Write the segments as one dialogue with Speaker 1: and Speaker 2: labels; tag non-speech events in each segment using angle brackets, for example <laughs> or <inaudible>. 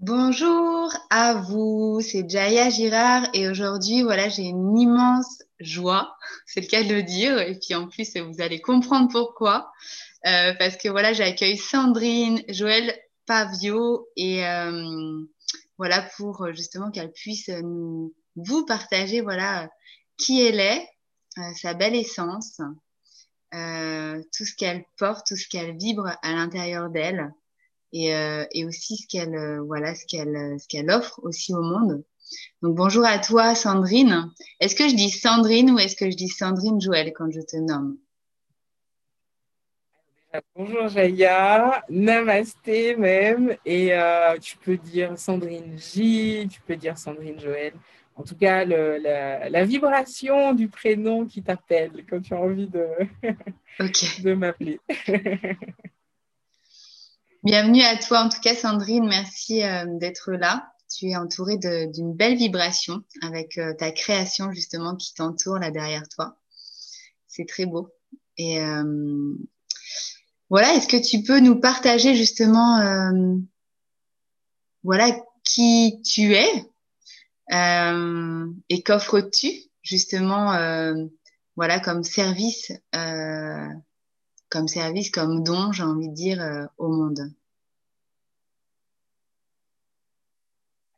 Speaker 1: Bonjour à vous, c'est Jaya Girard et aujourd'hui, voilà, j'ai une immense joie, <laughs> c'est le cas de le dire, et puis en plus, vous allez comprendre pourquoi, euh, parce que voilà, j'accueille Sandrine, Joël Pavio et euh, voilà pour justement qu'elle puisse nous, vous partager voilà qui elle est, euh, sa belle essence, euh, tout ce qu'elle porte, tout ce qu'elle vibre à l'intérieur d'elle et, euh, et aussi ce qu'elle euh, voilà ce qu'elle euh, ce qu'elle offre aussi au monde. Donc bonjour à toi Sandrine. Est-ce que je dis Sandrine ou est-ce que je dis Sandrine Joël quand je te nomme?
Speaker 2: Bonjour Jaya, namasté même, et euh, tu peux dire Sandrine J, tu peux dire Sandrine Joël. En tout cas, le, la, la, vibration du prénom qui t'appelle quand tu as envie de,
Speaker 1: okay. <laughs>
Speaker 2: de m'appeler. <laughs>
Speaker 1: Bienvenue à toi, en tout cas, Sandrine. Merci euh, d'être là. Tu es entourée d'une belle vibration avec euh, ta création, justement, qui t'entoure là derrière toi. C'est très beau. Et euh, voilà, est-ce que tu peux nous partager, justement, euh, voilà, qui tu es et qu'offres-tu, justement, voilà, comme service comme service, comme don, j'ai envie de dire, euh, au monde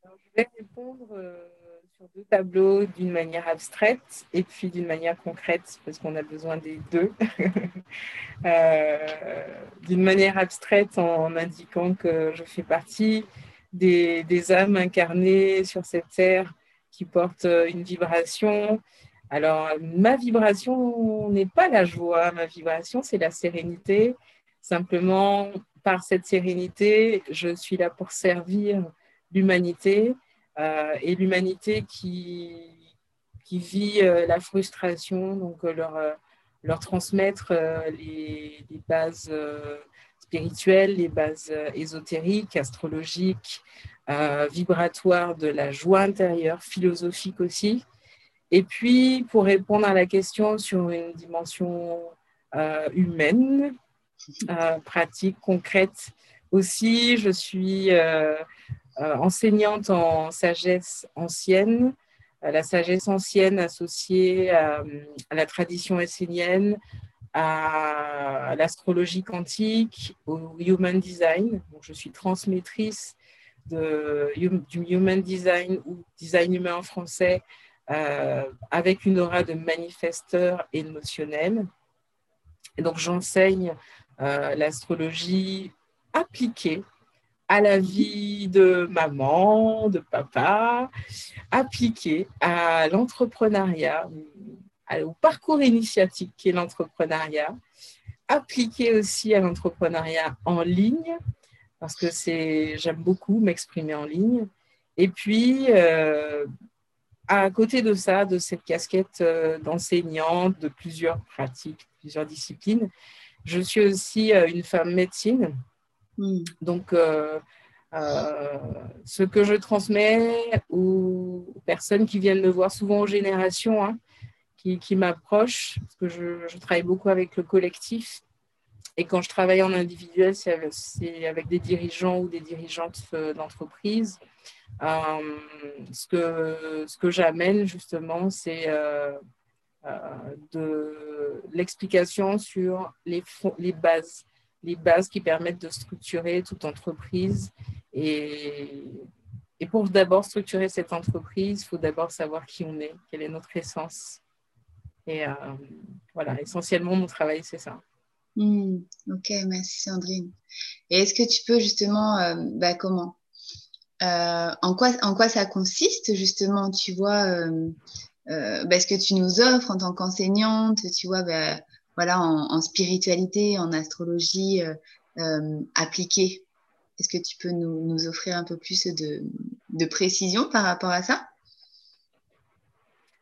Speaker 2: Je vais répondre euh, sur deux tableaux d'une manière abstraite et puis d'une manière concrète, parce qu'on a besoin des deux. <laughs> euh, d'une manière abstraite en indiquant que je fais partie des, des âmes incarnées sur cette terre qui portent une vibration, alors, ma vibration n'est pas la joie, ma vibration, c'est la sérénité. Simplement, par cette sérénité, je suis là pour servir l'humanité euh, et l'humanité qui, vit euh, la frustration, donc euh, leur, leur transmettre les, les, bases spirituelles, les bases ésotériques, astrologiques, vibratoires de la joie intérieure, philosophique aussi. Et puis, pour répondre à la question sur une dimension euh, humaine, euh, pratique, concrète aussi, je suis euh, enseignante en sagesse ancienne, la sagesse ancienne associée à, la tradition essénienne, à l'astrologie quantique, au human design. Je suis transmettrice du human design ou design humain en français euh, avec une aura de manifesteur émotionnel. Donc, j'enseigne euh, l'astrologie appliquée à la vie de maman, de papa, appliquée à l'entrepreneuriat, au parcours initiatique qui est l'entrepreneuriat, appliquée aussi à l'entrepreneuriat en ligne, parce que j'aime beaucoup m'exprimer en ligne. Et puis, euh, à côté de ça, de cette casquette euh, d'enseignante de plusieurs pratiques, plusieurs disciplines, je suis aussi euh, une femme médecine. Mm. Donc, euh, euh, ce que je transmets aux personnes qui viennent me voir, souvent aux générations hein, qui, qui m'approchent, parce que je, je, travaille beaucoup avec le collectif. Et quand je travaille en individuel, c'est avec, avec, des dirigeants ou des dirigeantes d'entreprise. Euh, ce que, ce que j'amène justement, c'est euh, euh, de l'explication sur les, les bases, les bases qui permettent de structurer toute entreprise. Et, et pour d'abord structurer cette entreprise, il faut d'abord savoir qui on est, quelle est notre essence. Et voilà, essentiellement, mon travail, c'est ça.
Speaker 1: Mmh, ok, merci Sandrine. Et est-ce que tu peux justement, bah, comment euh, en, quoi, en quoi ça consiste justement, tu vois, euh, euh, bah, ce que tu nous offres en tant qu'enseignante, tu vois, bah, voilà, en, spiritualité, en astrologie appliquée. Est-ce que tu peux nous, offrir un peu plus de, précision par rapport à ça?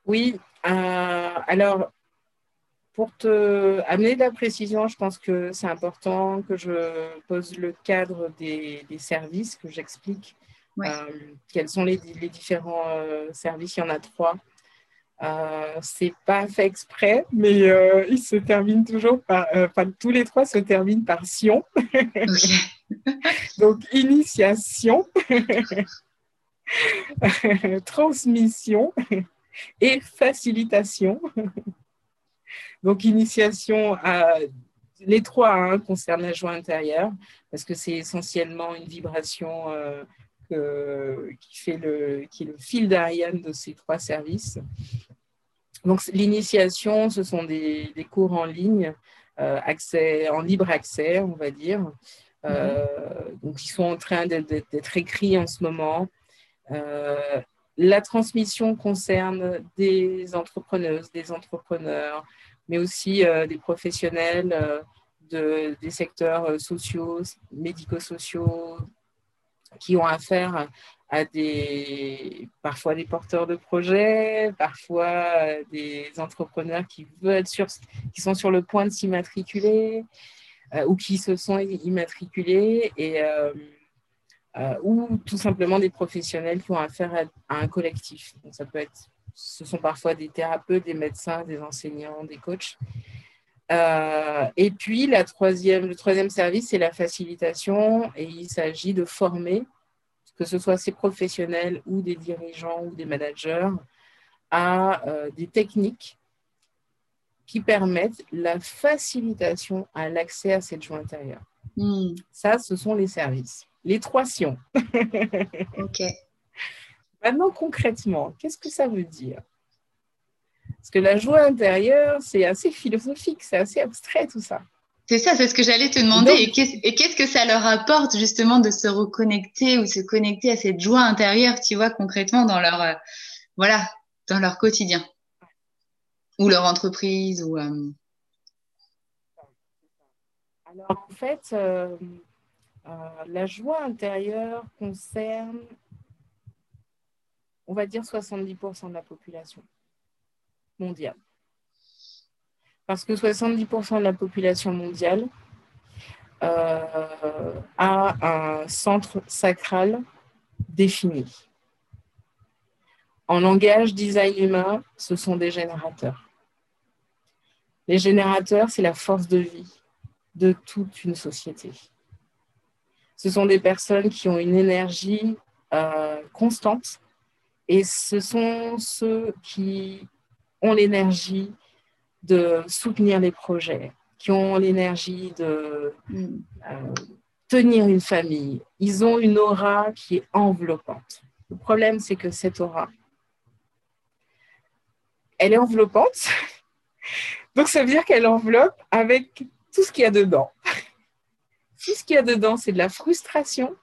Speaker 2: Oui, alors pour te amener de la précision, je pense que c'est important que je pose le cadre des services, que j'explique Ouais. Euh, quels sont les, les différents euh, services? Il y en a trois. Euh, c'est pas fait exprès, mais euh, ils se terminent toujours par. Enfin, tous les trois se terminent par Sion. <laughs> Donc, initiation, <laughs> transmission et facilitation. Donc, initiation, à, les trois hein, concernent la joie intérieure parce que c'est essentiellement une vibration euh, qui, fait le, qui est le fil d'Ariane de ces trois services. Donc, l'initiation, ce sont des, cours en ligne, euh, accès, en libre accès, on va dire. Euh, donc, ils sont en train d'être écrits en ce moment. Euh, la transmission concerne des entrepreneuses, des entrepreneurs, mais aussi des professionnels de, des secteurs sociaux, médico-sociaux, qui ont affaire à des, parfois des porteurs de projets, parfois des entrepreneurs qui, veulent sur, qui sont sur le point de s'immatriculer euh, ou qui se sont immatriculés et, euh, euh, ou tout simplement des professionnels qui ont affaire à, un collectif. Donc ça peut être, ce sont parfois des thérapeutes, des médecins, des enseignants, des coachs. Et puis, la troisième, le troisième service, c'est la facilitation et il s'agit de former que ce soit ces professionnels ou des dirigeants ou des managers, à euh, des techniques qui permettent la facilitation à l'accès à cette joie intérieure. Hmm. Ça, ce sont les services. Les trois sions. <laughs>
Speaker 1: OK.
Speaker 2: Maintenant, concrètement, qu'est-ce que ça veut dire? Parce que la joie intérieure, c'est assez philosophique, c'est assez abstrait tout ça.
Speaker 1: C'est ça, c'est ce que j'allais te demander. et qu'est-ce que ça leur apporte justement de se reconnecter ou se connecter à cette joie intérieure, tu vois, concrètement dans leur, euh, voilà, dans leur quotidien ou leur entreprise ou. Euh,
Speaker 2: Alors en fait, euh, la joie intérieure concerne, on va dire, 70% de la population mondiale. Parce que 70% de la population mondiale euh, a un centre sacral défini. En langage design humain, ce sont des générateurs. Les générateurs, c'est la force de vie de toute une société. Ce sont des personnes qui ont une énergie euh, constante et ce sont ceux qui ont l'énergie de soutenir les projets, qui ont l'énergie de mm. euh, tenir une famille. Ils ont une aura qui est enveloppante. Le problème, c'est que cette aura, elle est enveloppante. <laughs> Donc, ça veut dire qu'elle enveloppe avec tout ce qu'il y a dedans. <laughs> Tout ce qu'il y a dedans, c'est de la frustration.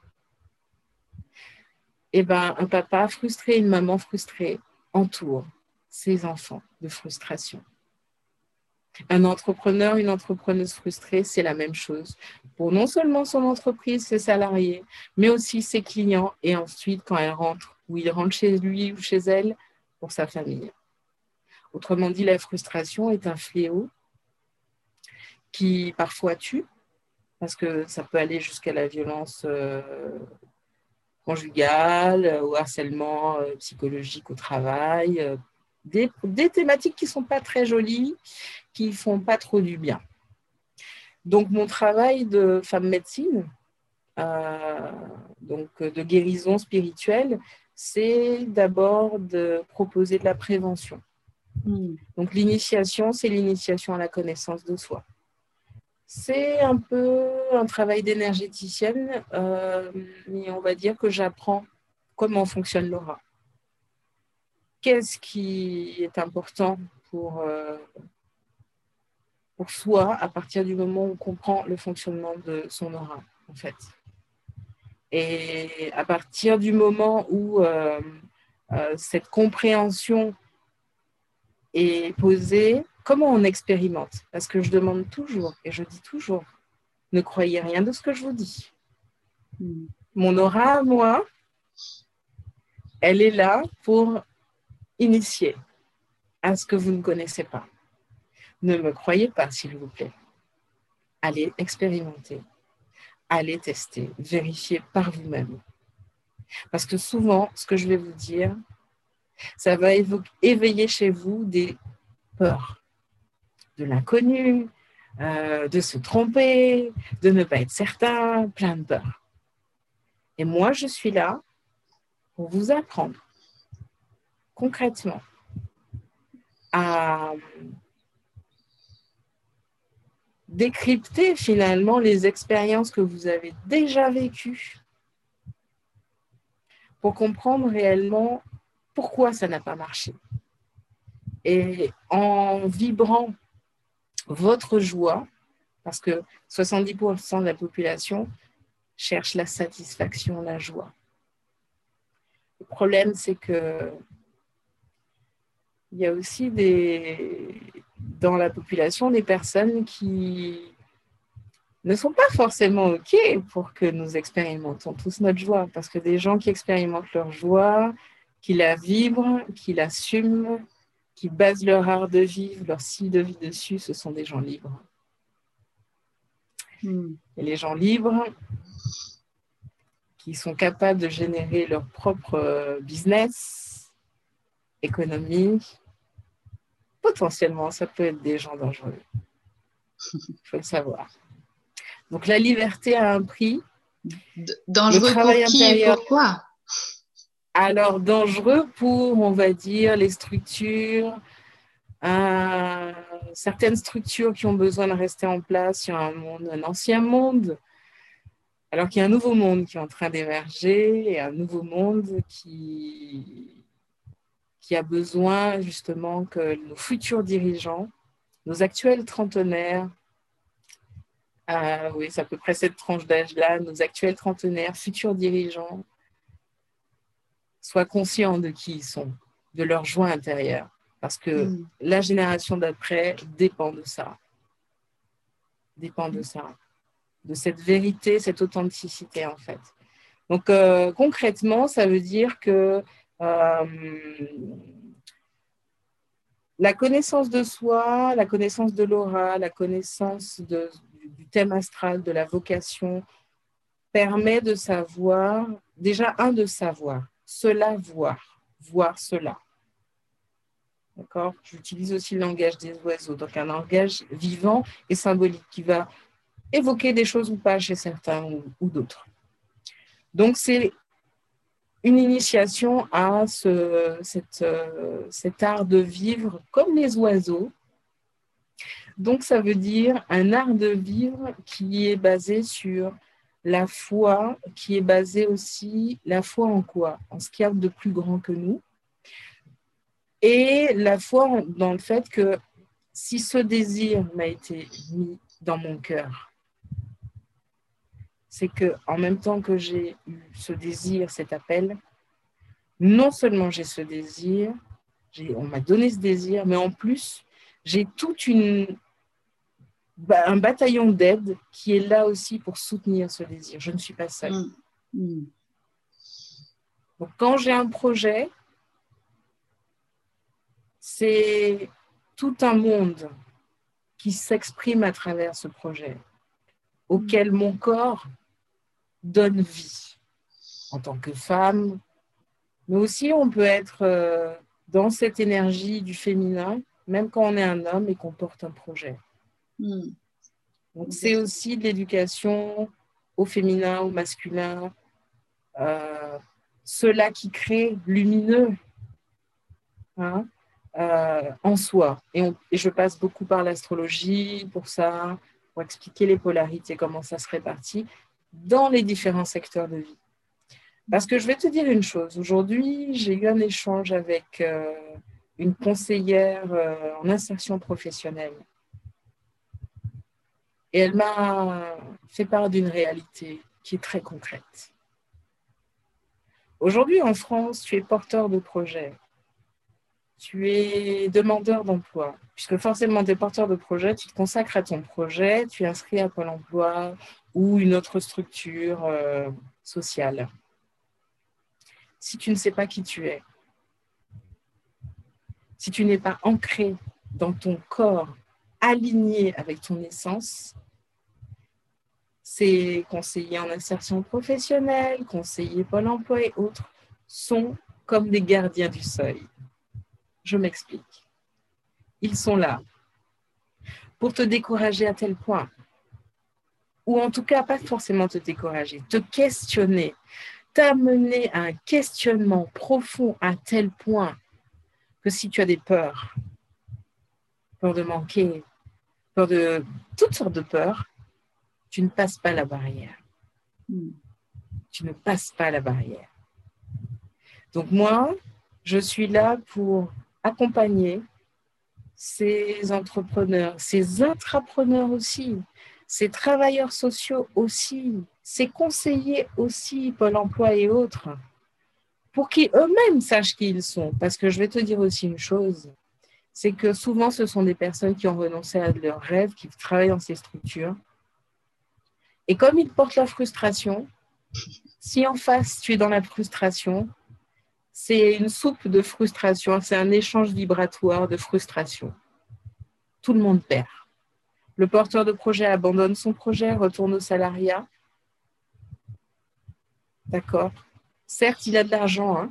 Speaker 2: Et eh ben, un papa frustré, une maman frustrée entoure ses enfants de frustration. Un entrepreneur, une entrepreneuse frustrée, c'est la même chose pour non seulement son entreprise, ses salariés, mais aussi ses clients et ensuite quand elle rentre ou il rentre chez lui ou chez elle pour sa famille. Autrement dit, la frustration est un fléau qui parfois tue, parce que ça peut aller jusqu'à la violence euh, conjugale, au harcèlement euh, psychologique au travail, euh, des, thématiques qui ne sont pas très jolies, qui ne font pas trop du bien. Donc, mon travail de femme médecine, euh, donc de guérison spirituelle, c'est d'abord de proposer de la prévention. Hmm. Donc, l'initiation, c'est l'initiation à la connaissance de soi. C'est un peu un travail d'énergéticienne, euh, mais on va dire que j'apprends comment fonctionne l'aura qu'est-ce qui est important pour, euh, pour soi à partir du moment où on comprend le fonctionnement de son aura, en fait. Et à partir du moment où euh, euh, cette compréhension est posée, comment on expérimente? Parce que je demande toujours, et je dis toujours, ne croyez rien de ce que je vous dis. Hmm. Mon aura, moi, elle est là pour initié à ce que vous ne connaissez pas. Ne me croyez pas, s'il vous plaît. Allez expérimenter, allez tester, vérifier par vous-même. Parce que souvent, ce que je vais vous dire, ça va éveiller chez vous des peurs, de l'inconnu, euh, de se tromper, de ne pas être certain, plein de peur. Et moi, je suis là pour vous apprendre concrètement à décrypter finalement les expériences que vous avez déjà vécues pour comprendre réellement pourquoi ça n'a pas marché. Et en vibrant votre joie, parce que 70% de la population cherche la satisfaction, la joie. Le problème, c'est que il y a aussi des, dans la population des personnes qui ne sont pas forcément OK pour que nous expérimentons tous notre joie, parce que des gens qui expérimentent leur joie, qui la vibrent, qui l'assument, qui basent leur art de vivre, leur style de vie dessus, ce sont des gens libres. Hmm. Et les gens libres, qui sont capables de générer leur propre business, économie, potentiellement, ça peut être des gens dangereux. Il <laughs> faut le savoir. Donc la liberté a un prix.
Speaker 1: dangereux pour qui et pourquoi
Speaker 2: Alors dangereux pour, on va dire, les structures, euh, certaines structures qui ont besoin de rester en place sur un monde, un ancien monde, alors qu'il y a un nouveau monde qui est en train d'émerger et un nouveau monde qui, qui a besoin justement que nos futurs dirigeants, nos actuels trentenaires, oui, c'est à peu près cette tranche d'âge-là, nos actuels trentenaires, futurs dirigeants, soient conscients de qui ils sont, de leur joie intérieure. Parce que mm. la génération d'après dépend de ça. Dépend de ça. De cette vérité, cette authenticité, en fait. Donc, euh, concrètement, ça veut dire que euh, la connaissance de soi, la connaissance de l'aura, la connaissance du thème astral, de la vocation, permet de savoir, déjà un de savoir, cela voir, voir cela. D'accord? J'utilise aussi le langage des oiseaux, donc un langage vivant et symbolique qui va évoquer des choses ou pas chez certains ou, d'autres. Donc c'est une initiation à ce, cet art de vivre comme les oiseaux, donc, ça veut dire un art de vivre qui est basé sur la foi, qui est basé aussi, la foi en quoi? En ce qu'il y a de plus grand que nous. Et la foi dans le fait que si ce désir m'a été mis dans mon cœur, c'est que en même temps que j'ai eu ce désir, cet appel, non seulement j'ai ce désir, on m'a donné ce désir, mais en plus, j'ai bah, un bataillon d'aide qui est là aussi pour soutenir ce désir. Je ne suis pas seule. Mm. Mm. Donc, quand j'ai un projet, c'est tout un monde qui s'exprime à travers ce projet, auquel mm. mon corps donne vie en tant que femme, mais aussi on peut être euh, dans cette énergie du féminin, même quand on est un homme et qu'on porte un projet. Hmm. Donc, c'est aussi de l'éducation au féminin, au masculin, euh, cela qui crée lumineux hein, euh, en soi. Et, et, je passe beaucoup par l'astrologie pour ça, pour expliquer les polarités, comment ça se répartit dans les différents secteurs de vie. Parce que je vais te dire une chose, aujourd'hui, j'ai eu un échange avec euh, une conseillère en insertion professionnelle et elle m'a fait part d'une réalité qui est très concrète. Aujourd'hui, en France, tu es porteur de projet. Tu es demandeur d'emploi, puisque forcément, tu es porteur de projet, tu te consacres à ton projet, tu es inscrit à Pôle emploi ou une autre structure euh, sociale. Si tu ne sais pas qui tu es, si tu n'es pas ancré dans ton corps, aligné avec ton essence, ces conseillers en insertion professionnelle, conseillers Pôle emploi et autres sont comme des gardiens du seuil. Je m'explique. Ils sont là pour te décourager à tel point. Ou en tout cas, pas forcément te décourager, te questionner, t'amener à un questionnement profond à tel point que si tu as des peurs, peur de manquer, peur de toutes sortes de peurs, tu ne passes pas la barrière. Hmm. Tu ne passes pas la barrière. Donc moi, je suis là pour accompagner ces entrepreneurs, ces intrapreneurs aussi, ces travailleurs sociaux aussi, ces conseillers aussi, Pôle emploi et autres, pour qu'ils eux-mêmes sachent qui ils sont. Parce que je vais te dire aussi une chose, c'est que souvent ce sont des personnes qui ont renoncé à leurs rêves, qui travaillent dans ces structures. Et comme ils portent la frustration, si en face tu es dans la frustration, c'est une soupe de frustration, c'est un échange vibratoire de frustration. Tout le monde perd. Le porteur de projet abandonne son projet, retourne au salariat. D'accord Certes, il a de l'argent. Hein.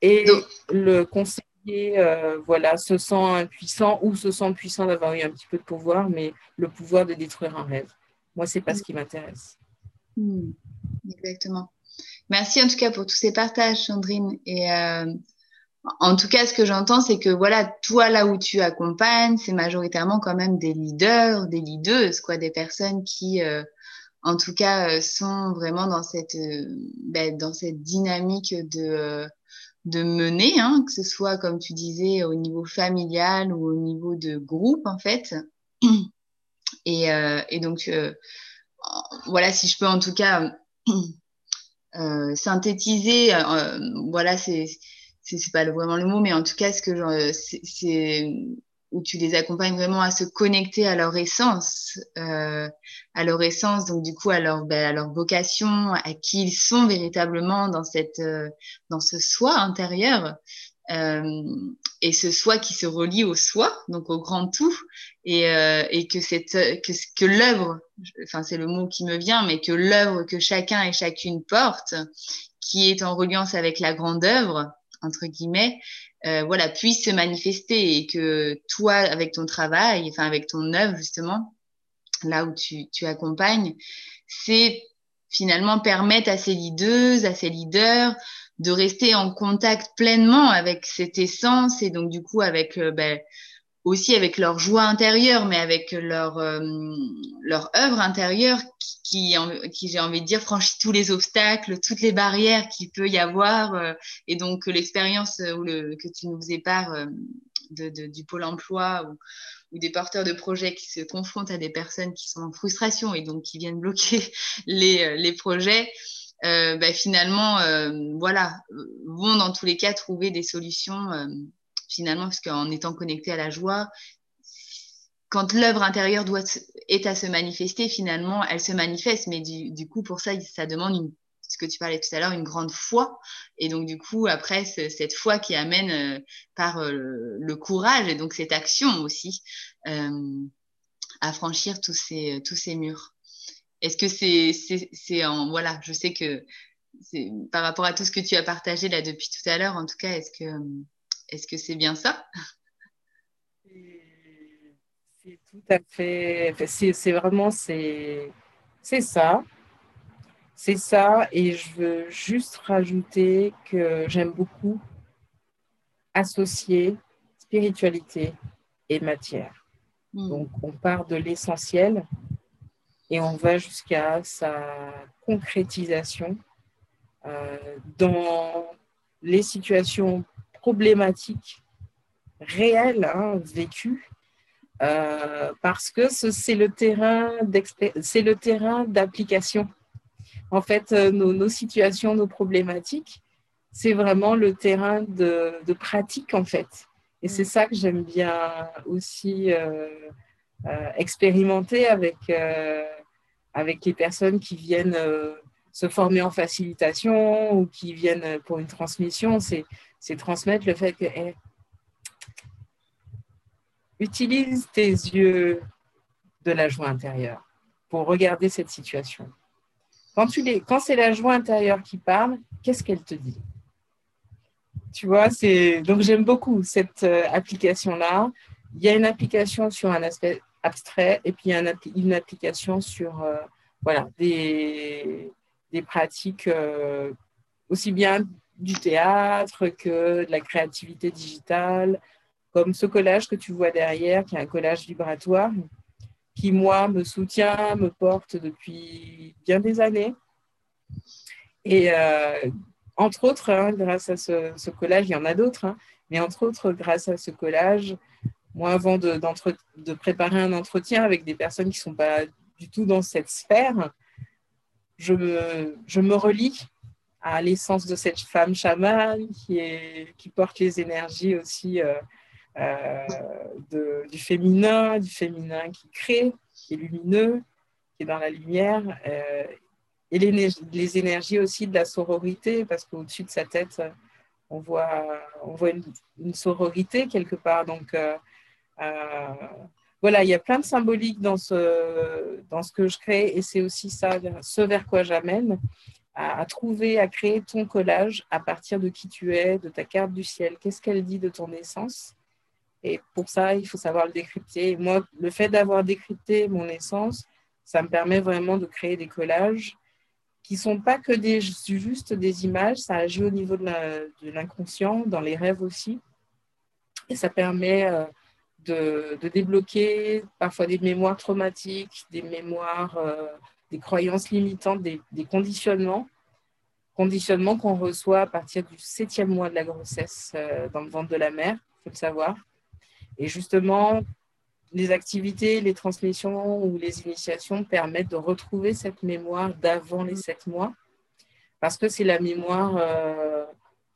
Speaker 2: et le conseiller euh, voilà, se sent impuissant ou se sent puissant d'avoir eu un petit peu de pouvoir, mais le pouvoir de détruire un rêve. Moi, ce n'est pas ce qui m'intéresse.
Speaker 1: Hmm. Exactement. Merci en tout cas pour tous ces partages, Sandrine. Et euh, en tout cas, ce que j'entends, c'est que voilà, toi là où tu accompagnes, c'est majoritairement quand même des leaders, des leaders, quoi, des personnes qui, euh, en tout cas, euh, sont vraiment dans cette, ben, dans cette dynamique de mener, hein, que ce soit comme tu disais au niveau familial ou au niveau de groupe en fait. Et, donc voilà, si je peux en tout cas synthétiser, euh, euh, voilà, c'est c'est pas vraiment le mot, mais en tout cas, ce que c'est où tu les accompagnes vraiment à se connecter à leur essence, euh, à leur essence, donc du coup à leur, ben, à leur vocation, à qui ils sont véritablement dans cette, euh, dans ce soi intérieur, euh, et ce soi qui se relie au soi, donc au grand tout, et, euh, et que cette, que, que l'œuvre, enfin c'est le mot qui me vient, mais que l'œuvre que chacun et chacune porte, qui est en reliance avec la grande œuvre entre guillemets, euh, voilà, puisse se manifester et que toi, avec ton travail, enfin avec ton œuvre justement, là où tu, tu accompagnes, c'est finalement permettre à ces leaders, à ces leaders de rester en contact pleinement avec cette essence et donc du coup avec euh, ben, aussi avec leur joie intérieure, mais avec leur, euh, leur œuvre intérieure qui, qui, j'ai envie de dire, franchit tous les obstacles, toutes les barrières qu'il peut y avoir. Euh, et donc, l'expérience ou le, que tu nous épares de, du pôle emploi ou, des porteurs de projets qui se confrontent à des personnes qui sont en frustration et donc qui viennent bloquer <laughs> les, les projets, euh, bah, finalement, euh, voilà, vont dans tous les cas trouver des solutions, euh, finalement, parce qu'en étant connecté à la joie, quand l'œuvre intérieure doit est à se manifester, finalement, elle se manifeste, mais du, coup, pour ça, ça demande ce que tu parlais tout à l'heure, une grande foi. Et donc, du coup, après, cette foi qui amène euh, par euh, le courage et donc cette action aussi à franchir tous ces, tous ces murs. Est-ce que c'est c'est en voilà, je sais que par rapport à tout ce que tu as partagé là depuis tout à l'heure, en tout cas, est-ce que est-ce que c'est bien ça?
Speaker 2: C'est tout à fait. C'est vraiment c'est c'est ça. C'est ça, et je veux juste rajouter que j'aime beaucoup associer spiritualité et matière. Hmm. Donc, on part de l'essentiel et on va jusqu'à sa concrétisation euh, dans les situations problématiques réelles, hein, vécues, euh, parce que c'est le terrain c'est le terrain d'application. En fait, euh, nos, situations, nos problématiques, c'est vraiment le terrain de, pratique en fait. Et c'est ça que j'aime bien aussi expérimenter avec avec les personnes qui viennent euh, se former en facilitation ou qui viennent pour une transmission, c'est transmettre le fait que utilise tes yeux de la joie intérieure pour regarder cette situation. Quand, tu quand c'est la joie intérieure qui parle, qu'est-ce qu'elle te dit? Tu vois, c'est donc j'aime beaucoup cette euh, application-là il y a une application sur un aspect abstrait et puis il y a une, application sur euh, voilà, des, des pratiques euh, aussi bien du théâtre que de la créativité digitale, comme ce collage que tu vois derrière, qui est un collage vibratoire, qui, moi, me soutient, me porte depuis bien des années. Et euh, entre autres, hein, grâce à ce, collage, il y en a d'autres, hein, mais entre autres, grâce à ce collage, moi, avant de, de préparer un entretien avec des personnes qui ne sont pas du tout dans cette sphère, je me, je relie à l'essence de cette femme chamane qui, porte les énergies aussi euh, euh, du féminin, du féminin qui crée, qui est lumineux, qui est dans la lumière, euh, et les, énergies aussi de la sororité, parce qu'au-dessus de sa tête, on voit, une, sororité quelque part. Voilà, il y a plein de symboliques dans ce, dans ce que je crée et c'est aussi ça, ce vers quoi j'amène, à, trouver, à créer ton collage à partir de qui tu es, de ta carte du ciel. Qu'est-ce qu'elle dit de ton essence? Et pour ça, il faut savoir le décrypter. moi, le fait d'avoir décrypté mon essence, ça me permet vraiment de créer des collages qui sont pas que des, juste des images, ça agit au niveau de l'inconscient, dans les rêves aussi. Et ça permet... Euh, de, débloquer parfois des mémoires traumatiques, des mémoires, euh, des croyances limitantes, des, conditionnements, conditionnements qu'on reçoit à partir du septième mois de la grossesse euh, dans le ventre de la mère, il faut le savoir. Et justement, les activités, les transmissions ou les initiations permettent de retrouver cette mémoire d'avant les sept mois, parce que c'est la mémoire euh,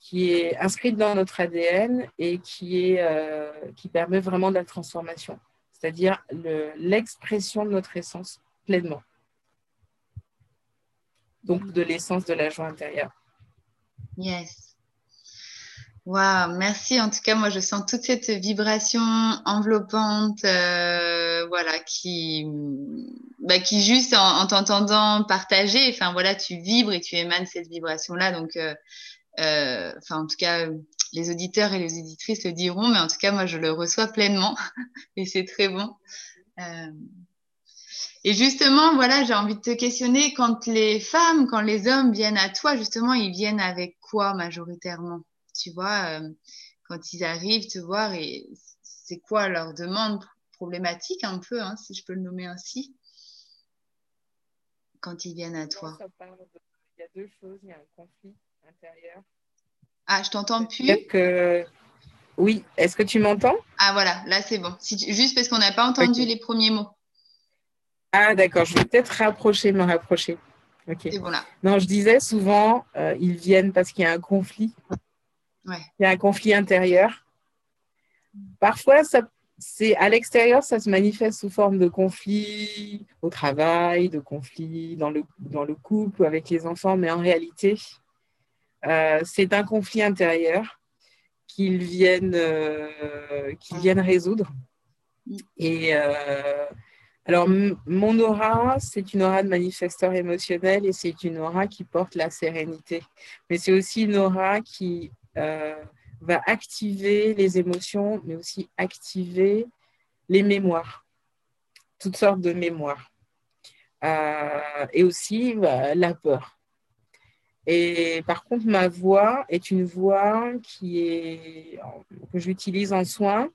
Speaker 2: qui est inscrite dans notre ADN et qui, est, euh, qui permet vraiment de la transformation, c'est-à-dire l'expression de notre essence pleinement. Donc de l'essence de la joie intérieure.
Speaker 1: Yes. Waouh, merci. En tout cas, moi, je sens toute cette vibration enveloppante, euh, voilà, qui, bah, qui juste en, t'entendant partager, enfin voilà, tu vibres et tu émanes cette vibration-là. Donc, euh, enfin, en tout cas, les auditeurs et les auditrices le diront, mais en tout cas, moi, je le reçois pleinement. <laughs> Et c'est très bon. Euh, et justement, voilà, j'ai envie de te questionner. Quand les femmes, quand les hommes viennent à toi, justement, ils viennent avec quoi majoritairement? Tu vois, euh, quand ils arrivent te voir, et c'est quoi leur demande problématique un peu, hein, si je peux le nommer ainsi, quand ils viennent à toi.
Speaker 2: Il y a deux choses, il y a un conflit intérieur.
Speaker 1: Ah, je t'entends plus?
Speaker 2: Que... Oui, est-ce que tu m'entends?
Speaker 1: Ah voilà, là c'est bon. Juste parce qu'on n'a pas entendu les premiers mots.
Speaker 2: Ah d'accord, je vais peut-être rapprocher, me rapprocher. Ok. C'est bon là. Non, je disais souvent, euh, ils viennent parce qu'il y a un conflit. Ouais. Il y a un conflit intérieur. Parfois, ça, c'est à l'extérieur, ça se manifeste sous forme de conflit au travail, de conflit dans le, dans le couple, avec les enfants, mais en réalité, euh, c'est un conflit intérieur qu'ils viennent, euh, viennent résoudre. Et euh, alors, mon aura, c'est une aura de manifesteur émotionnel et c'est une aura qui porte la sérénité. Mais c'est aussi une aura qui va activer les émotions, mais aussi activer les mémoires, toutes sortes de mémoires. et aussi bah, la peur. Et par contre, ma voix est une voix que j'utilise en soin.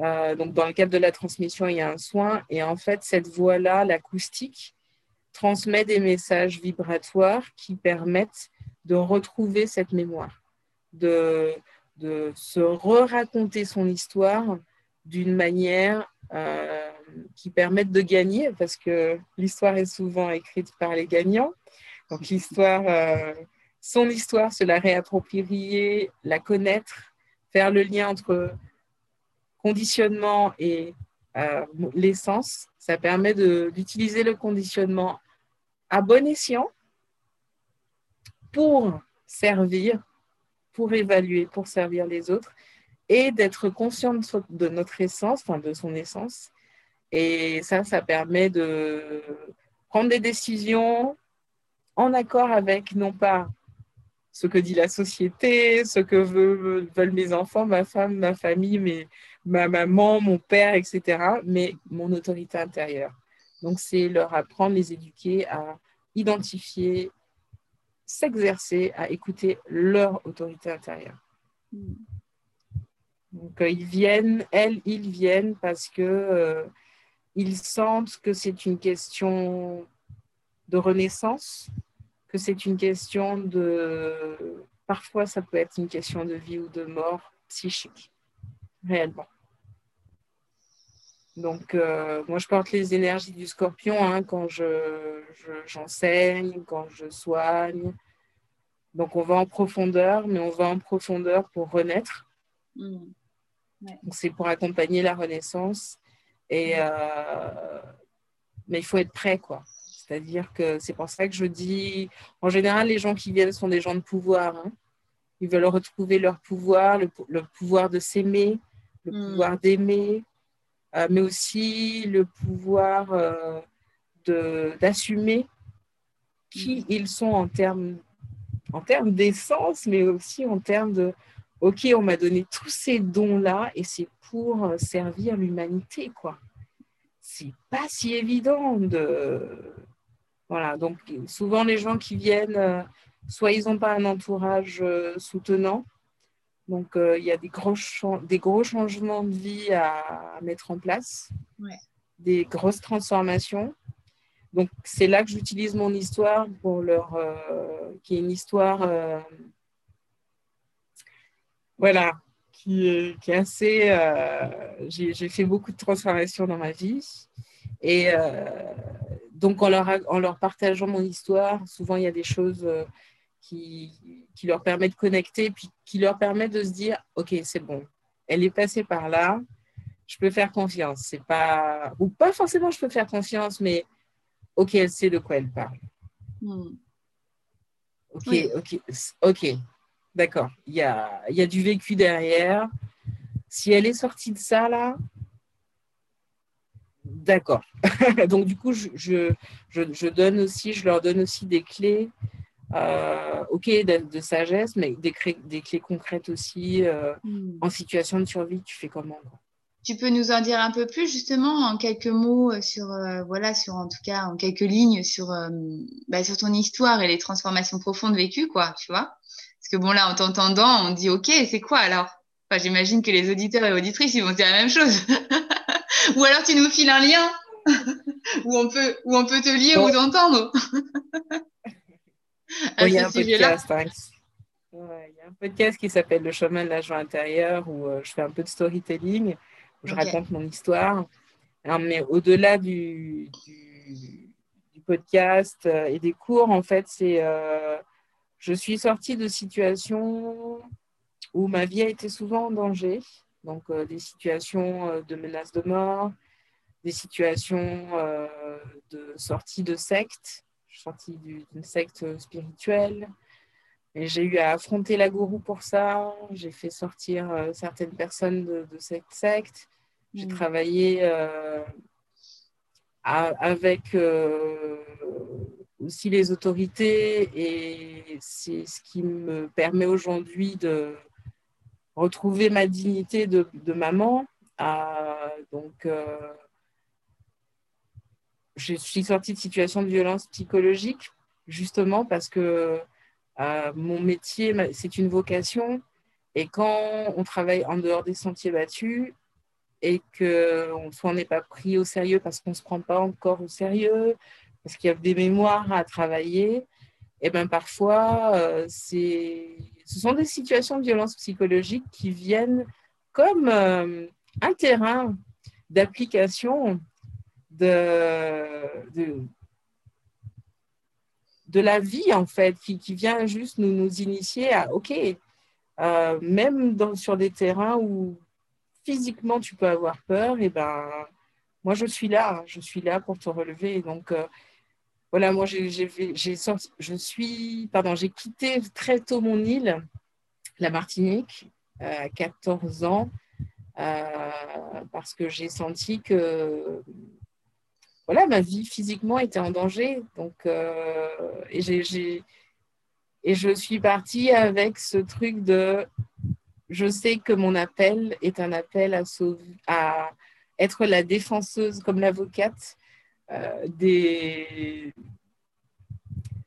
Speaker 2: Euh, donc, dans le cadre de la transmission, il y a un soin. Et en fait, cette voix-là, l'acoustique, transmet des messages vibratoires qui permettent de retrouver cette mémoire, de, de se re-raconter son histoire d'une manière euh, qui permette de gagner, parce que l'histoire est souvent écrite par les gagnants. Donc l'histoire, euh, son histoire, se la réapproprier, la connaître, faire le lien entre conditionnement et euh, l'essence, ça permet d'utiliser le conditionnement à bon escient pour servir, pour évaluer, pour servir les autres et d'être conscient de, notre essence, enfin de son essence. Et ça, ça permet de prendre des décisions en accord avec non pas ce que dit la société, ce que veulent mes enfants, ma femme, ma famille, ma maman, mon père, etc., mais mon autorité intérieure. Donc, c'est leur apprendre, les éduquer à identifier, s'exercer, à écouter leur autorité intérieure. Hmm. Donc, euh, ils viennent, elles, ils viennent parce que euh, ils sentent que c'est une question de renaissance, que c'est une question de... Parfois, ça peut être une question de vie ou de mort psychique, réellement. Donc, euh, moi, je porte les énergies du scorpion hein, quand j'enseigne, je, quand je soigne. Donc, on va en profondeur, mais on va en profondeur pour renaître. Mmh. C'est pour accompagner la renaissance. Et, euh, mais il faut être prêt, quoi. C'est-à-dire que c'est pour ça que je dis, en général, les gens qui viennent sont des gens de pouvoir. Hein. Ils veulent retrouver leur pouvoir, le, pouvoir de s'aimer, le hmm. pouvoir d'aimer, euh, mais aussi le pouvoir euh, d'assumer qui hmm. ils sont en termes en termes d'essence, mais aussi en termes de OK, on m'a donné tous ces dons-là et c'est pour servir l'humanité, quoi. C'est pas si évident de, voilà, donc souvent les gens qui viennent, euh, soit ils n'ont pas un entourage euh, soutenant, donc euh, il y a des gros, des gros changements de vie à, mettre en place, des grosses transformations. Donc c'est là que j'utilise mon histoire pour leur, qui est une histoire, voilà, qui est, qui est assez. J'ai fait beaucoup de transformations dans ma vie et donc, en leur, en leur, partageant mon histoire, souvent il y a des choses euh, qui, qui, leur permettent de connecter, puis qui leur permettent de se dire Ok, c'est bon, elle est passée par là, je peux faire confiance. C'est pas, ou pas forcément je peux faire confiance, mais ok, elle sait de quoi elle parle. Hmm. Ok, ok, ok, d'accord. Il y a, y a du vécu derrière. Si elle est sortie de ça là, D'accord. <laughs> Donc du coup, je, je, donne aussi, je leur donne aussi des clés, euh, ok, de, sagesse, mais des, des clés concrètes aussi. Euh, hmm. En situation de survie, tu fais comment
Speaker 1: Tu peux nous en dire un peu plus justement en quelques mots sur, euh, voilà, sur en tout cas en quelques lignes sur, bah, sur ton histoire et les transformations profondes vécues, quoi, tu vois? Parce que bon là, en t'entendant, on dit ok, c'est quoi alors? Enfin, j'imagine que les auditeurs et auditrices, ils vont dire la même chose. <laughs> <laughs> ou alors tu nous files un lien <laughs> où on peut, où on peut te lire ou t'entendre. <laughs>
Speaker 2: il y a un podcast. Hein. il y a un podcast qui s'appelle Le chemin de la joie intérieure où euh, je fais un peu de storytelling, où je raconte mon histoire. mais au-delà du, du, podcast euh, et des cours, en fait, c'est euh, je suis sortie de situations où ma vie a été souvent en danger donc euh, des situations euh, de menaces de mort, des situations euh, de sortie de secte. Je suis sortie d'une secte spirituelle. Et j'ai eu à affronter la gourou pour ça. J'ai fait sortir certaines personnes de, cette secte. J'ai mm. travaillé avec aussi les autorités et c'est ce qui me permet aujourd'hui de, retrouver ma dignité de, maman. donc, euh, je suis sortie de situation de violence psychologique justement parce que euh, mon métier, c'est une vocation. Et quand on travaille en dehors des sentiers battus et qu'on soit n'est pas pris au sérieux parce qu'on ne se prend pas encore au sérieux, parce qu'il y a des mémoires à travailler, et ben parfois, euh, c'est, ce sont des situations de violence psychologique qui viennent comme euh, un terrain d'application de, la vie, en fait, qui, vient juste nous, nous initier à, OK, euh, même sur des terrains où physiquement tu peux avoir peur, et ben moi je suis là, je suis là pour te relever. Donc, voilà, moi, j'ai, je suis, pardon, j'ai quitté très tôt mon île, la Martinique, à 14 ans, euh, parce que j'ai senti que, voilà, ma vie physiquement était en danger. Donc, euh, et je suis partie avec ce truc de je sais que mon appel est un appel à être la défenseuse, comme l'avocate, euh, des,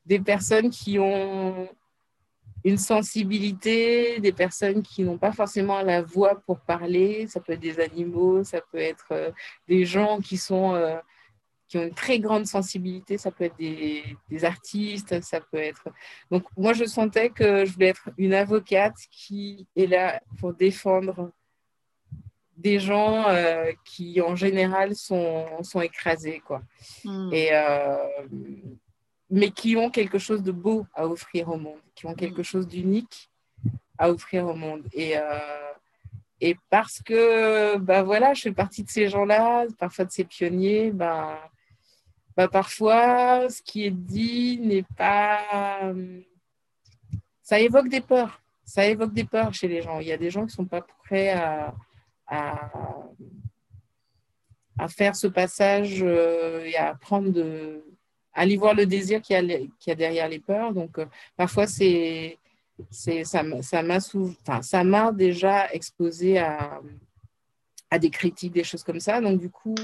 Speaker 2: des personnes qui ont une sensibilité, des personnes qui n'ont pas forcément la voix pour parler. Ça peut être des animaux, ça peut être euh, des gens qui sont euh, qui ont une très grande sensibilité. Ça peut être des, des, artistes, ça peut être. Donc moi, je sentais que je voulais être une avocate qui est là pour défendre des gens euh, qui en général sont, sont écrasés quoi. Hmm. Et mais qui ont quelque chose de beau à offrir au monde, qui ont quelque mm. chose d'unique à offrir au monde. Et, euh, et parce que, bah voilà, je fais partie de ces gens-là, parfois de ces pionniers, bah, bah parfois, ce qui est dit n'est pas... Ça évoque des peurs. Ça évoque des peurs chez les gens. Il y a des gens qui ne sont pas prêts à, à, à faire ce passage euh, et à prendre de, aller voir le désir qu'il y, a, derrière les peurs. Donc, euh, parfois, c'est, ça, ça m'a déjà exposé à, à des critiques, des choses comme ça. Donc, du coup,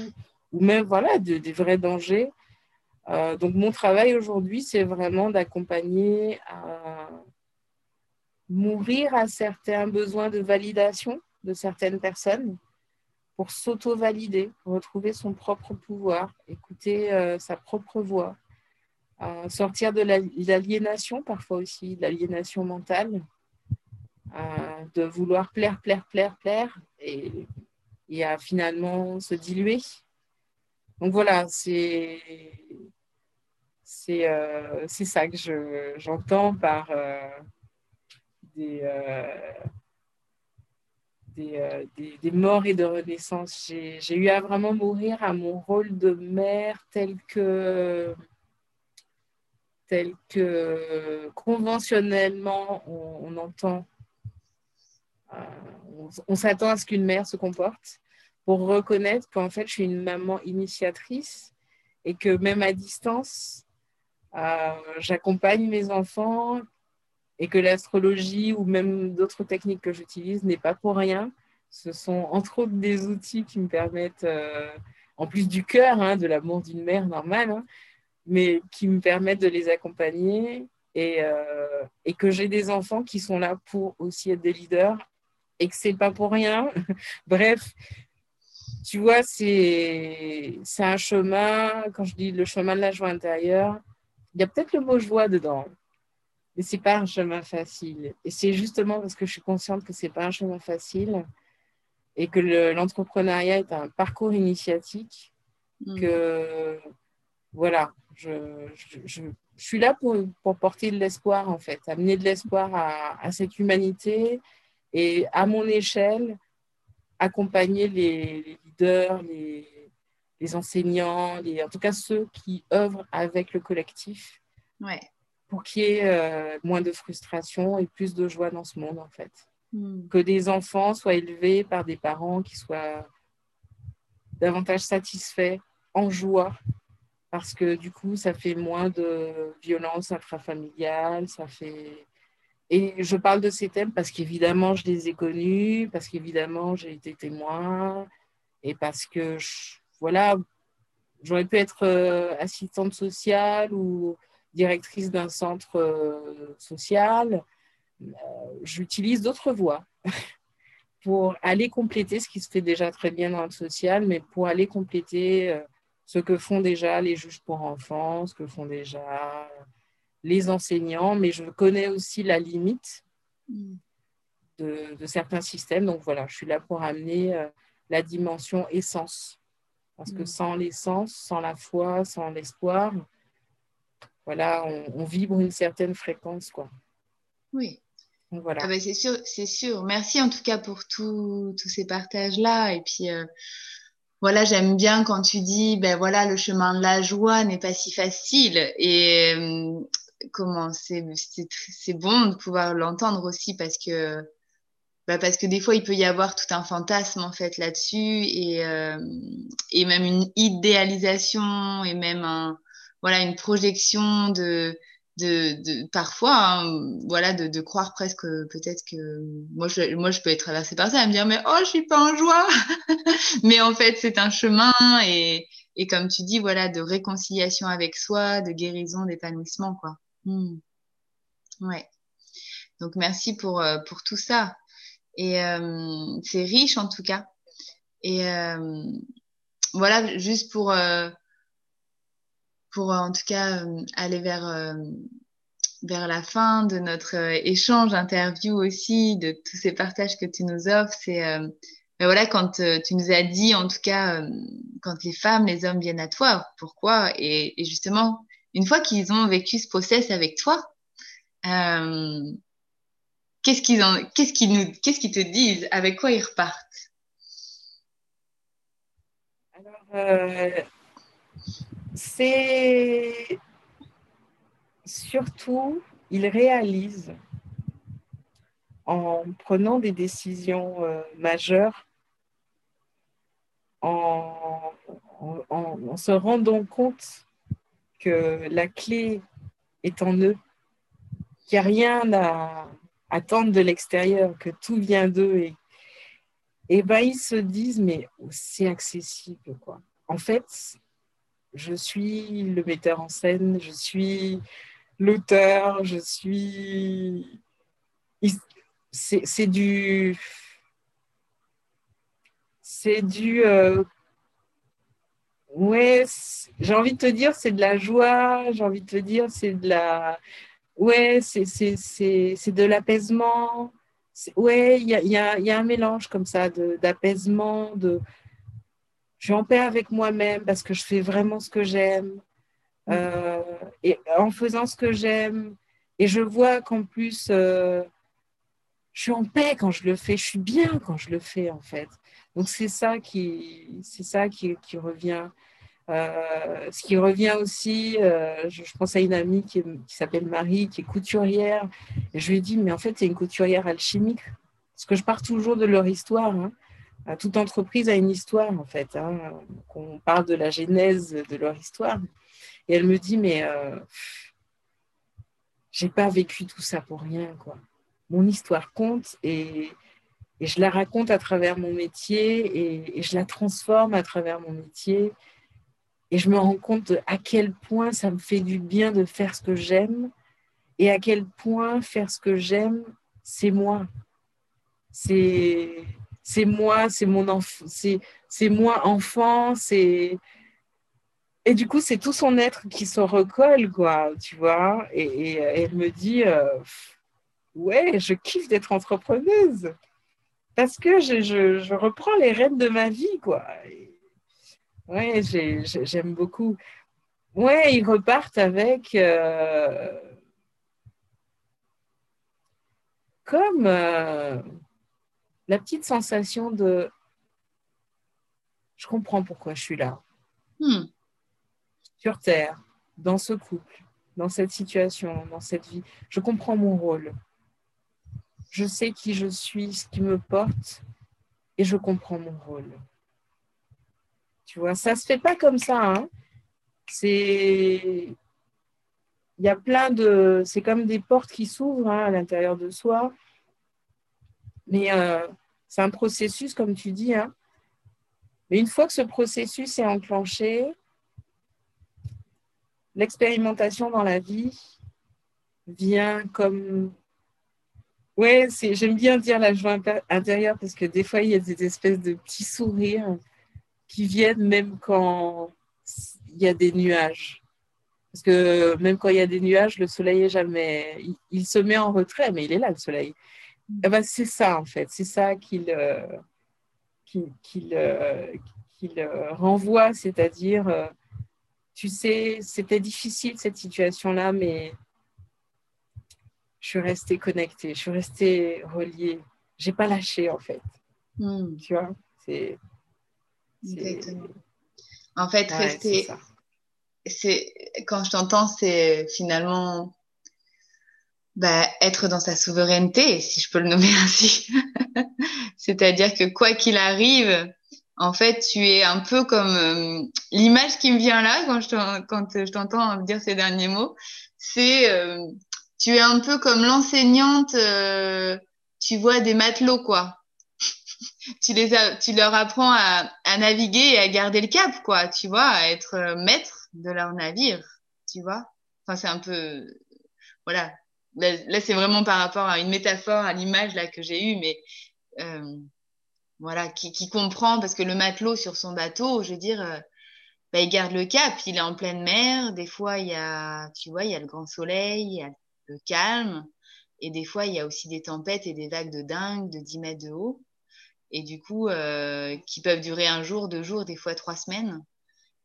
Speaker 2: ou même, voilà, des vrais dangers. Euh, donc, mon travail aujourd'hui, c'est vraiment d'accompagner à mourir à certains besoins de validation de certaines personnes pour s'auto-valider, retrouver son propre pouvoir, écouter euh, sa propre voix, sortir de l'aliénation, parfois aussi l'aliénation mentale, de vouloir plaire, plaire, plaire, plaire, et, et à finalement se diluer. Donc voilà, c'est c'est euh, ça que j'entends par euh, des, euh, des, des, des, morts et de renaissance. J'ai eu à vraiment mourir à mon rôle de mère tel que tel que conventionnellement on, entend, euh, on, s'attend à ce qu'une mère se comporte, pour reconnaître qu'en fait je suis une maman initiatrice et que même à distance, euh, j'accompagne mes enfants et que l'astrologie ou même d'autres techniques que j'utilise n'est pas pour rien. Ce sont entre autres des outils qui me permettent, euh, en plus du cœur, hein, de l'amour d'une mère normale, hein, mais qui me permettent de les accompagner et, euh, et que j'ai des enfants qui sont là pour aussi être des leaders et que c'est pas pour rien. <laughs> Bref, tu vois, c'est un chemin, quand je dis le chemin de la joie intérieure, il y a peut-être le mot joie dedans, mais c'est pas un chemin facile. Et c'est justement parce que je suis consciente que c'est pas un chemin facile et que l'entrepreneuriat est un parcours initiatique mmh. que voilà, je, je, suis là pour, pour porter de l'espoir, en fait, amener de l'espoir à, à, cette humanité et à mon échelle, accompagner les, leaders, les, les enseignants, les, en tout cas ceux qui œuvrent avec le collectif.
Speaker 1: Ouais.
Speaker 2: Pour qu'il y ait euh, moins de frustration et plus de joie dans ce monde, en fait. Hmm. Que des enfants soient élevés par des parents qui soient davantage satisfaits, en joie, parce que du coup, ça fait moins de violence intrafamiliale, ça fait... Et je parle de ces thèmes parce qu'évidemment, je les ai connus, parce qu'évidemment, j'ai été témoin, et parce que, voilà, j'aurais pu être euh, assistante sociale ou directrice d'un centre euh, social. Euh, j'utilise d'autres voies <laughs> pour aller compléter ce qui se fait déjà très bien dans le social, mais pour aller compléter ce que font déjà les juges pour enfants, ce que font déjà les enseignants, mais je connais aussi la limite mm. de, certains systèmes. Donc voilà, je suis là pour amener euh, la dimension essence. Parce que mm. sans l'essence, sans la foi, sans l'espoir, voilà, on, vibre une certaine fréquence. Quoi.
Speaker 1: Oui. voilà. Ah ben, c'est sûr, c'est sûr. Merci en tout cas pour tous ces partages-là. Et puis, euh, voilà, j'aime bien quand tu dis, ben voilà, le chemin de la joie n'est pas si facile. Et euh, comment c'est, c'est bon de pouvoir l'entendre aussi parce que, bah parce que des fois, il peut y avoir tout un fantasme en fait là-dessus et, euh, et même une idéalisation et même un, voilà, une projection de, de, parfois, hein, voilà, de, croire presque peut-être que moi je, moi, je peux être traversée par ça et me dire, mais oh, je suis pas en joie. <laughs> mais en fait, c'est un chemin et, et comme tu dis, voilà, de réconciliation avec soi, de guérison, d'épanouissement, quoi. Hmm. Ouais. Donc, merci pour, euh, pour tout ça. Et euh, c'est riche en tout cas. Et euh, voilà, juste pour, pour en tout cas aller vers, vers la fin de notre échange, interview aussi, de tous ces partages que tu nous offres, c'est mais voilà, quand euh, tu nous as dit, en tout cas, euh, quand les femmes, les hommes viennent à toi, pourquoi? Et, justement, une fois qu'ils ont vécu ce process avec toi, euh, qu'est-ce qu'ils qu'est-ce qu'ils nous, qu'est-ce qu'ils te disent? Avec quoi ils repartent?
Speaker 2: C'est surtout, ils réalisent en prenant des décisions majeures en, se rendant compte que la clé est en eux, qu'il n'y a rien à attendre de l'extérieur, que tout vient d'eux. Et, et ben, ils se disent, mais c'est accessible. Quoi. En fait, je suis le metteur en scène, je suis l'auteur, je suis... C'est du c'est du. Euh, ouais, j'ai envie de te dire, c'est de la joie, j'ai envie de te dire, c'est de la. Ouais, c'est de l'apaisement. Ouais, il y a, y, a, y a, un mélange comme ça d'apaisement, de, Je suis en paix avec moi-même parce que je fais vraiment ce que j'aime. Euh, et en faisant ce que j'aime, et je vois qu'en plus, euh, je suis en paix quand je le fais, je suis bien quand je le fais en fait. Donc c'est ça qui, c'est ça qui, qui revient. Euh, ce qui revient aussi, euh, je, pense à une amie qui, qui s'appelle Marie, qui est couturière. Et je lui ai dit, mais en fait, c'est une couturière alchimique. Parce que je pars toujours de leur histoire. Hein. Toute entreprise a une histoire, en fait. Hein. On parle de la genèse de leur histoire. Et elle me dit, mais euh, j'ai pas vécu tout ça pour rien, quoi. Mon histoire compte et et je la raconte à travers mon métier et, je la transforme à travers mon métier. Et je me rends compte à quel point ça me fait du bien de faire ce que j'aime et à quel point faire ce que j'aime, c'est moi. C'est c'est moi, c'est mon enfant, c'est moi enfant, c'est et du coup c'est tout son être qui se recolle quoi, tu vois. Et, elle me dit euh, ouais, je kiffe d'être entrepreneuse parce que je, reprends les rênes de ma vie, quoi. Ouais, j'aime beaucoup. Ouais, ils repartent avec euh, comme euh, la petite sensation de je comprends pourquoi je suis là. Hmm. Sur Terre, dans ce couple, dans cette situation, dans cette vie. Je comprends mon rôle je sais qui je suis, ce qui me porte, et je comprends mon rôle. Tu vois, ça se fait pas comme ça. Hein. C'est, il y a plein de, c'est comme des portes qui s'ouvrent hein, à l'intérieur de soi. Mais euh, c'est un processus, comme tu dis. Hein. Mais une fois que ce processus est enclenché, l'expérimentation dans la vie vient comme Ouais, j'aime bien dire la joie intérieure parce que des fois, il y a des espèces de petits sourires qui viennent même quand il y a des nuages. Parce que même quand il y a des nuages, le soleil est jamais. Il, se met en retrait, mais il est là, le soleil. Eh ben, c'est ça, en fait. C'est ça qu'il euh, euh, euh, renvoie, c'est-à-dire, tu sais, c'était difficile cette situation-là, mais je suis restée connectée, je suis restée reliée. J'ai pas lâché en fait. Hmm. Tu vois, c'est.
Speaker 1: En fait, rester. C'est quand je t'entends, c'est finalement bah, être dans sa souveraineté, si je peux le nommer <laughs> ainsi. C'est-à-dire que quoi qu'il arrive, en fait, tu es un peu comme euh, l'image qui me vient là quand je, t'entends dire ces derniers mots, c'est euh, tu es un peu comme l'enseignante, euh, tu vois des matelots quoi. <laughs> tu les tu leur apprends à, à, naviguer et à garder le cap quoi, tu vois, à être maître de leur navire, tu vois. Enfin, c'est un peu voilà. Là, c'est vraiment par rapport à une métaphore, à l'image là que j'ai eue, mais voilà, qui, comprend, parce que le matelot sur son bateau, je veux dire, euh, bah, il garde le cap, il est en pleine mer, des fois il y a, le grand soleil, il y a le calme, et des fois il y a aussi des tempêtes et des vagues de dingue de 10 mètres de haut, et du coup, euh, qui peuvent durer un jour, deux jours, des fois trois semaines.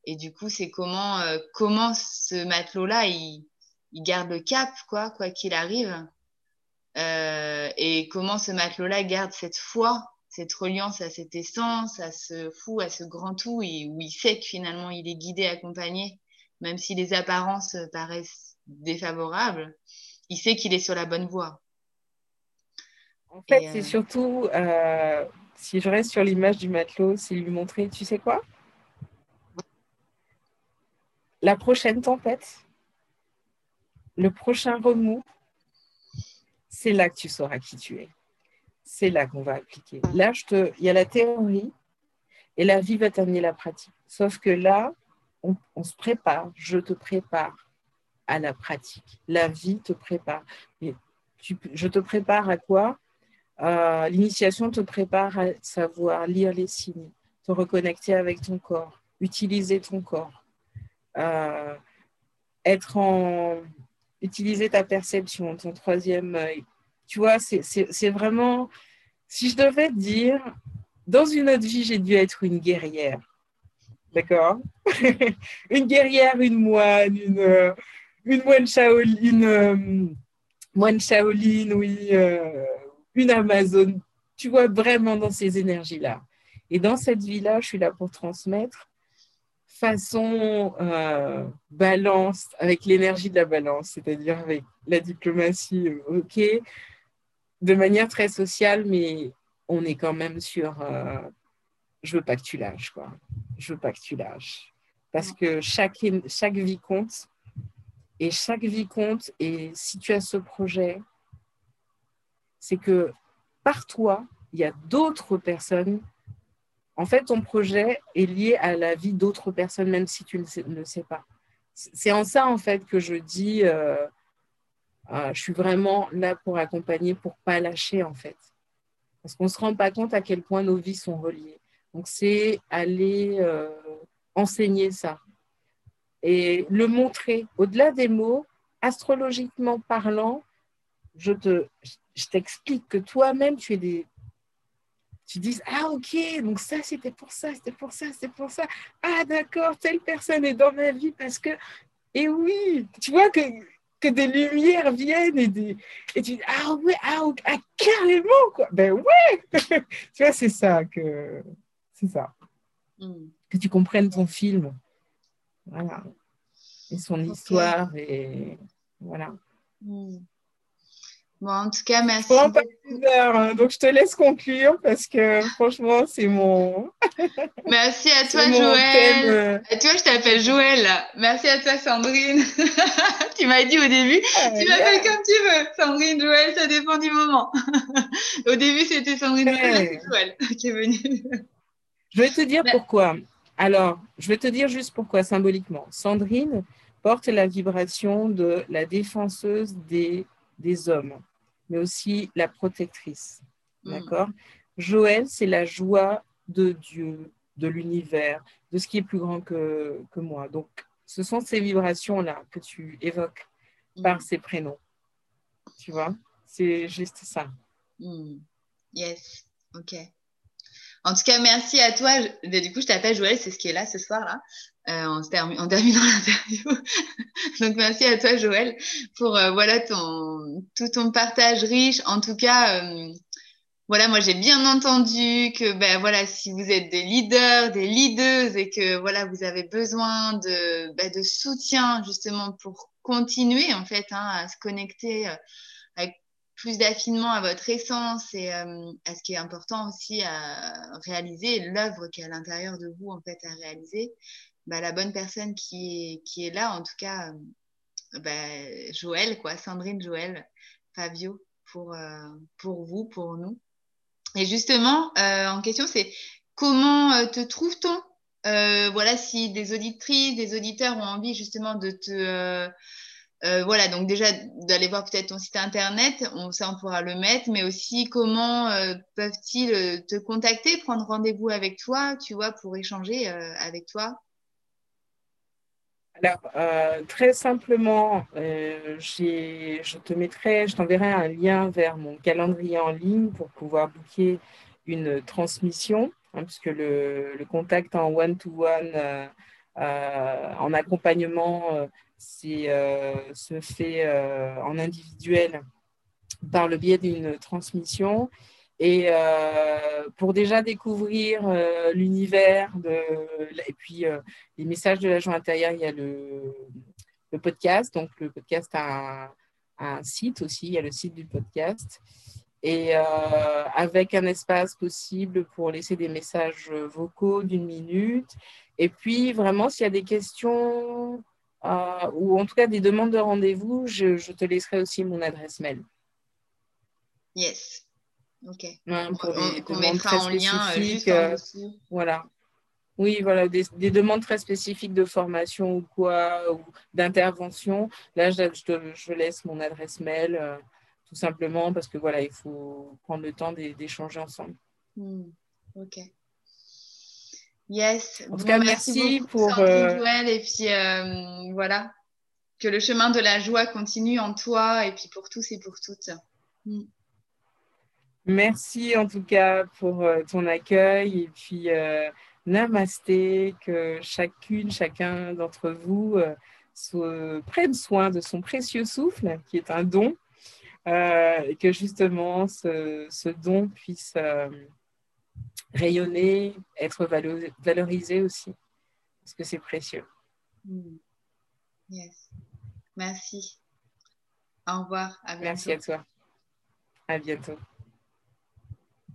Speaker 1: Et du coup, c'est comment, euh, comment ce matelot-là, il, il, garde le cap, quoi, quoi qu'il arrive. Euh, et comment ce matelot-là garde cette foi cette reliance à cette essence, à ce fou, à ce grand tout, et où il sait que finalement il est guidé, accompagné, même si les apparences paraissent défavorables, il sait qu'il est sur la bonne voie.
Speaker 2: En fait, c'est euh, surtout, euh, si je reste sur l'image du matelot, c'est lui montrer, tu sais quoi? La prochaine tempête, le prochain remous, c'est là que tu sauras qui tu es c'est là qu'on va appliquer. Là, il y a la théorie et la vie va t'amener la pratique. Sauf que là, on, se prépare, je te prépare à la pratique. La vie te prépare. je te prépare à quoi? L'initiation te prépare à savoir lire les signes, te reconnecter avec ton corps, utiliser ton corps, euh, être en, utiliser ta perception, ton troisième œil, tu vois, c'est vraiment, si je devais dire, dans une autre vie, j'ai dû être une guerrière. D'accord? <laughs> Une guerrière, une moine, une, une moine Shaolin, une euh, moine Shaolin, oui, euh, une Amazon. Tu vois, vraiment dans ces énergies-là. Et dans cette vie-là, je suis là pour transmettre façon euh, balance, avec l'énergie de la balance, c'est-à-dire avec la diplomatie, ok, de manière très sociale, mais on est quand même sur euh, je veux pas que tu lâches, quoi. Je veux pas que tu lâches. Parce que chaque, chaque vie compte. Et chaque vie compte. Et si tu as ce projet, c'est que par toi, il y a d'autres personnes. En fait, ton projet est lié à la vie d'autres personnes, même si tu ne, le sais pas. C'est en ça, en fait, que je dis, euh, euh, je suis vraiment là pour accompagner, pour pas lâcher en fait. Parce qu'on ne se rend pas compte à quel point nos vies sont reliées. Donc c'est aller euh, enseigner ça et le montrer. Au-delà des mots, astrologiquement parlant, je te, je t'explique que toi-même tu es des, tu dis ah ok donc ça c'était pour ça c'était pour ça c'était pour ça. Ah d'accord telle personne est dans ma vie parce que et oui tu vois que que des lumières viennent et, des, et tu dis ah ouais ah, ah, carrément quoi. Ben ouais. <laughs> Tu vois c'est ça que c'est ça. Mm. que tu comprennes ton film. Voilà. Et son histoire et voilà. Mm.
Speaker 1: Bon, en tout cas, merci.
Speaker 2: Pas une heure, hein, donc je te laisse conclure parce que franchement, c'est mon. <laughs>
Speaker 1: merci à toi, Joël. À toi, je t'appelle Joël. Merci à toi, Sandrine. <laughs> tu m'as dit au début, ah, tu m'appelles comme tu veux. Sandrine, Joël, ça dépend du moment. <laughs> au début, c'était Sandrine, Joël qui est venue.
Speaker 2: je vais te dire pourquoi. Alors, je vais te dire juste pourquoi symboliquement. Sandrine porte la vibration de la défenseuse des des hommes, mais aussi la protectrice. Mm. D'accord? Joël, c'est la joie de Dieu, de l'univers, de ce qui est plus grand que, que moi. Donc, ce sont ces vibrations-là que tu évoques mm. par ces prénoms. Tu vois? C'est juste ça.
Speaker 1: Mm. Yes, ok. En tout cas, merci à toi. Du coup, je t'appelle Joël, c'est ce qui est là ce soir-là. Euh, en, terminant <laughs> l'interview. Donc merci à toi Joël pour euh, voilà ton tout ton partage riche. En tout cas, euh, voilà moi j'ai bien entendu que ben voilà si vous êtes des leaders, des leaders et que voilà vous avez besoin de ben, soutien justement pour continuer en fait hein, à se connecter avec plus d'affinement à votre essence et à ce qui est important aussi à réaliser, l'œuvre qui est à l'intérieur de vous, en fait, à réaliser, bah, la bonne personne qui est, qui est là, en tout cas, bah, Joël, quoi, Sandrine Joël, Fabio, pour, pour vous, pour nous. Et justement, en question, c'est comment te trouve-t-on? Euh, voilà, si des auditrices, des auditeurs ont envie justement de te... Euh, euh, voilà, donc déjà d'aller voir peut-être ton site internet, on, ça on pourra le mettre, mais aussi comment peuvent-ils te contacter, prendre rendez-vous avec toi, tu vois, pour échanger avec toi?
Speaker 2: Alors, très simplement, je te mettrai, je t'enverrai un lien vers mon calendrier en ligne pour pouvoir booker une transmission. Hein, puisque le, contact en one-to-one, euh, euh, en accompagnement, euh, se fait en individuel par le biais d'une transmission. Et pour déjà découvrir l'univers et puis les messages de la joie intérieure, il y a le, podcast. Donc, le podcast a un, site aussi, il y a le site du podcast et euh, avec un espace possible pour laisser des messages vocaux d'une minute. Et puis, vraiment, s'il y a des questions euh, ou en tout cas des demandes de rendez-vous, je, te laisserai aussi mon adresse mail.
Speaker 1: Yes. OK.
Speaker 2: pour des on, demandes très spécifiques. Euh, voilà. Oui, voilà, des, demandes très spécifiques de formation ou quoi, ou d'intervention. Là, je, je, laisse mon adresse mail tout simplement parce que voilà, il faut prendre le temps d'échanger ensemble.
Speaker 1: Hmm. Ok. Yes.
Speaker 2: En tout cas, merci, pour. Euh...
Speaker 1: Et puis euh, voilà, que le chemin de la joie continue en toi et puis pour tous et pour toutes. Hmm.
Speaker 2: Merci en tout cas pour euh, ton accueil et puis namasté, que chacune, chacun d'entre vous prenne soin de son précieux souffle qui est un don euh, que justement ce, don puisse euh, rayonner, être valorisé aussi, parce que c'est précieux.
Speaker 1: Mm. Yes. Merci. Au revoir.
Speaker 2: Merci à toi. À bientôt.